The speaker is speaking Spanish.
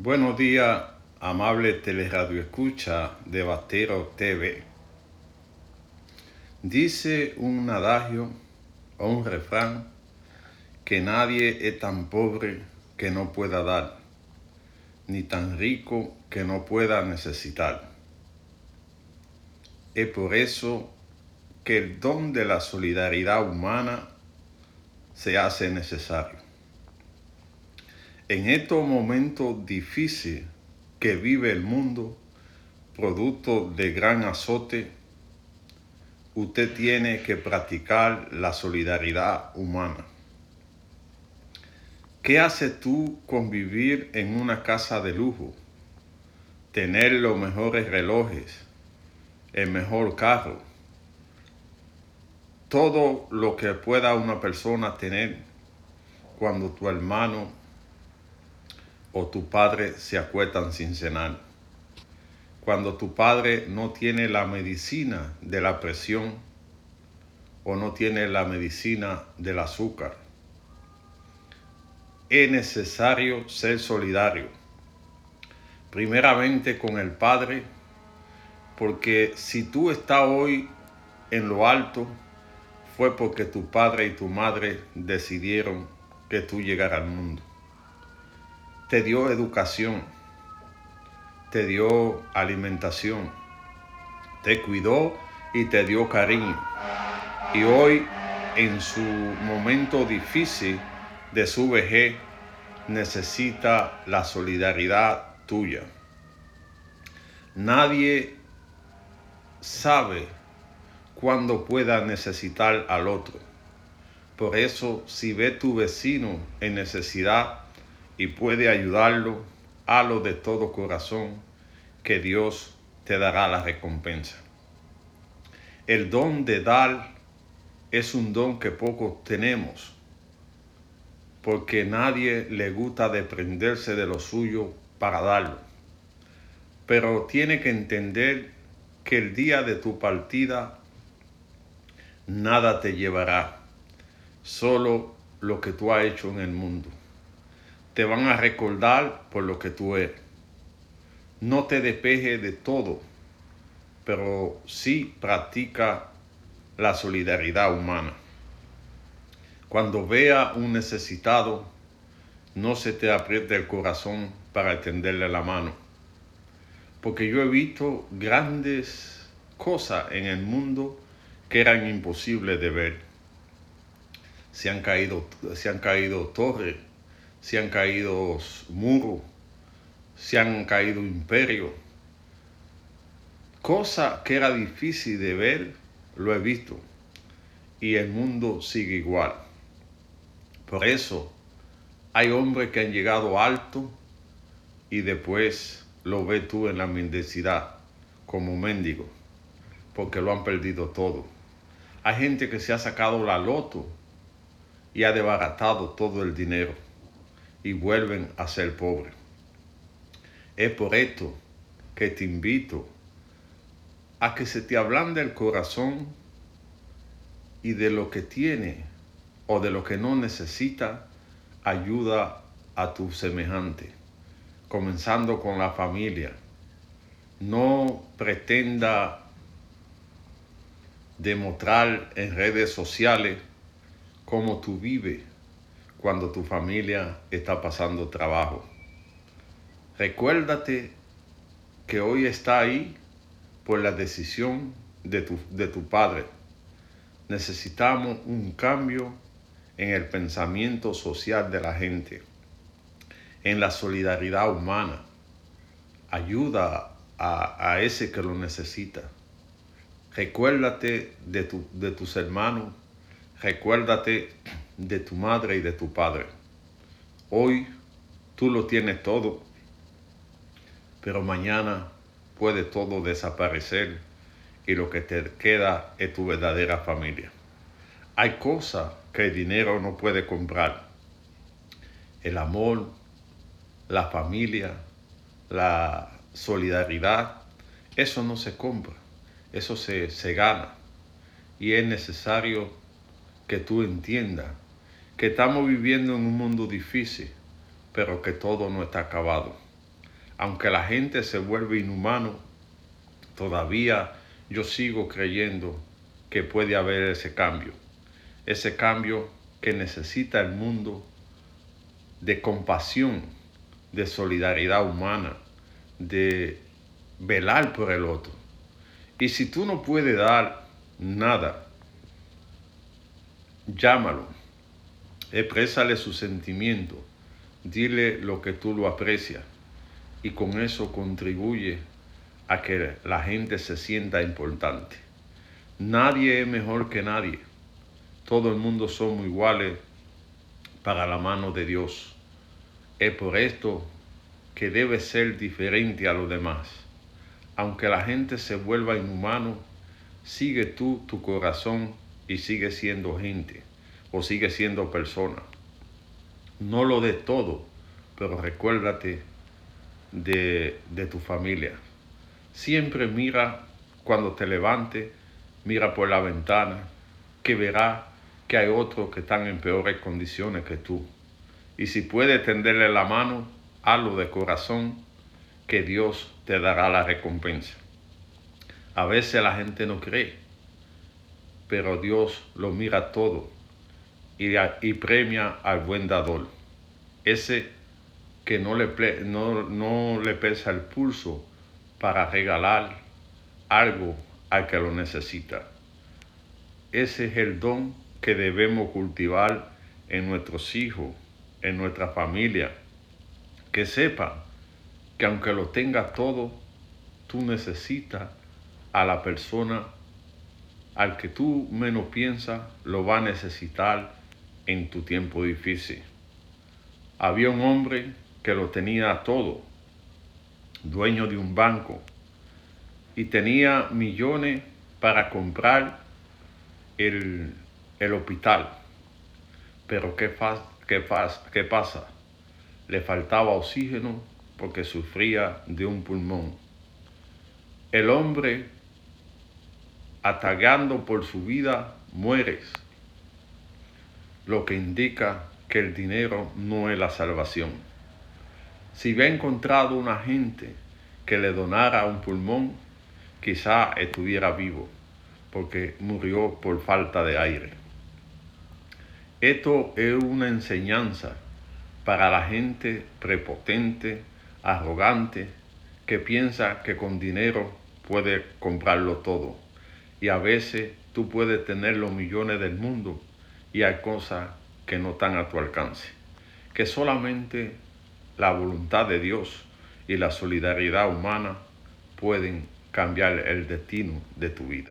Buenos días, amable teleradio escucha de Batero TV. Dice un adagio o un refrán que nadie es tan pobre que no pueda dar, ni tan rico que no pueda necesitar. Es por eso que el don de la solidaridad humana se hace necesario. En estos momentos difíciles que vive el mundo, producto de gran azote, usted tiene que practicar la solidaridad humana. ¿Qué haces tú con vivir en una casa de lujo? Tener los mejores relojes, el mejor carro, todo lo que pueda una persona tener cuando tu hermano o tu padre se acuestan sin cenar. Cuando tu padre no tiene la medicina de la presión o no tiene la medicina del azúcar. Es necesario ser solidario. Primeramente con el Padre, porque si tú estás hoy en lo alto, fue porque tu padre y tu madre decidieron que tú llegaras al mundo te dio educación, te dio alimentación, te cuidó y te dio cariño. Y hoy, en su momento difícil de su vejez, necesita la solidaridad tuya. Nadie sabe cuándo pueda necesitar al otro. Por eso, si ve tu vecino en necesidad, y puede ayudarlo, a lo de todo corazón, que Dios te dará la recompensa. El don de dar es un don que pocos tenemos, porque nadie le gusta desprenderse de lo suyo para darlo. Pero tiene que entender que el día de tu partida nada te llevará, solo lo que tú has hecho en el mundo te van a recordar por lo que tú eres. No te despeje de todo, pero sí practica la solidaridad humana. Cuando vea un necesitado, no se te apriete el corazón para extenderle la mano. Porque yo he visto grandes cosas en el mundo que eran imposibles de ver. Se han caído, se han caído torres se han caído muros, se han caído imperios. Cosa que era difícil de ver, lo he visto. Y el mundo sigue igual. Por eso hay hombres que han llegado alto y después lo ves tú en la mendicidad como mendigo, porque lo han perdido todo. Hay gente que se ha sacado la loto y ha desbaratado todo el dinero y vuelven a ser pobres. Es por esto que te invito a que se te ablande el corazón y de lo que tiene o de lo que no necesita, ayuda a tu semejante, comenzando con la familia. No pretenda demostrar en redes sociales cómo tú vives cuando tu familia está pasando trabajo. Recuérdate que hoy está ahí por la decisión de tu, de tu padre. Necesitamos un cambio en el pensamiento social de la gente, en la solidaridad humana. Ayuda a, a ese que lo necesita. Recuérdate de, tu, de tus hermanos. Recuérdate de tu madre y de tu padre. Hoy tú lo tienes todo, pero mañana puede todo desaparecer y lo que te queda es tu verdadera familia. Hay cosas que el dinero no puede comprar. El amor, la familia, la solidaridad, eso no se compra, eso se, se gana. Y es necesario que tú entiendas que estamos viviendo en un mundo difícil, pero que todo no está acabado. aunque la gente se vuelve inhumano, todavía yo sigo creyendo que puede haber ese cambio. Ese cambio que necesita el mundo de compasión, de solidaridad humana, de velar por el otro. Y si tú no puedes dar nada, llámalo, exprésale su sentimiento, dile lo que tú lo aprecias y con eso contribuye a que la gente se sienta importante. Nadie es mejor que nadie. Todo el mundo somos iguales para la mano de Dios. Es por esto que debe ser diferente a los demás. Aunque la gente se vuelva inhumano, sigue tú tu corazón y sigue siendo gente o sigue siendo persona. No lo de todo, pero recuérdate de, de tu familia. Siempre mira cuando te levante, mira por la ventana, que verá que hay otros que están en peores condiciones que tú. Y si puedes tenderle la mano, hazlo de corazón, que Dios te dará la recompensa. A veces la gente no cree, pero Dios lo mira todo y, premia al buen dador. Ese que no le, no, no le pesa el pulso para regalar algo al que lo necesita. Ese es el don que debemos cultivar en nuestros hijos, en nuestra familia. Que sepa que aunque lo tengas todo, tú necesitas a la persona al que tú menos piensas, lo va a necesitar en tu tiempo difícil. Había un hombre que lo tenía todo, dueño de un banco, y tenía millones para comprar el, el hospital. Pero ¿qué, qué, ¿qué pasa? Le faltaba oxígeno porque sufría de un pulmón. El hombre, atagando por su vida, muere, lo que indica que el dinero no es la salvación. Si hubiera encontrado una gente que le donara un pulmón, quizá estuviera vivo, porque murió por falta de aire. Esto es una enseñanza para la gente prepotente, arrogante, que piensa que con dinero puede comprarlo todo. Y a veces tú puedes tener los millones del mundo y hay cosas que no están a tu alcance. Que solamente la voluntad de Dios y la solidaridad humana pueden cambiar el destino de tu vida.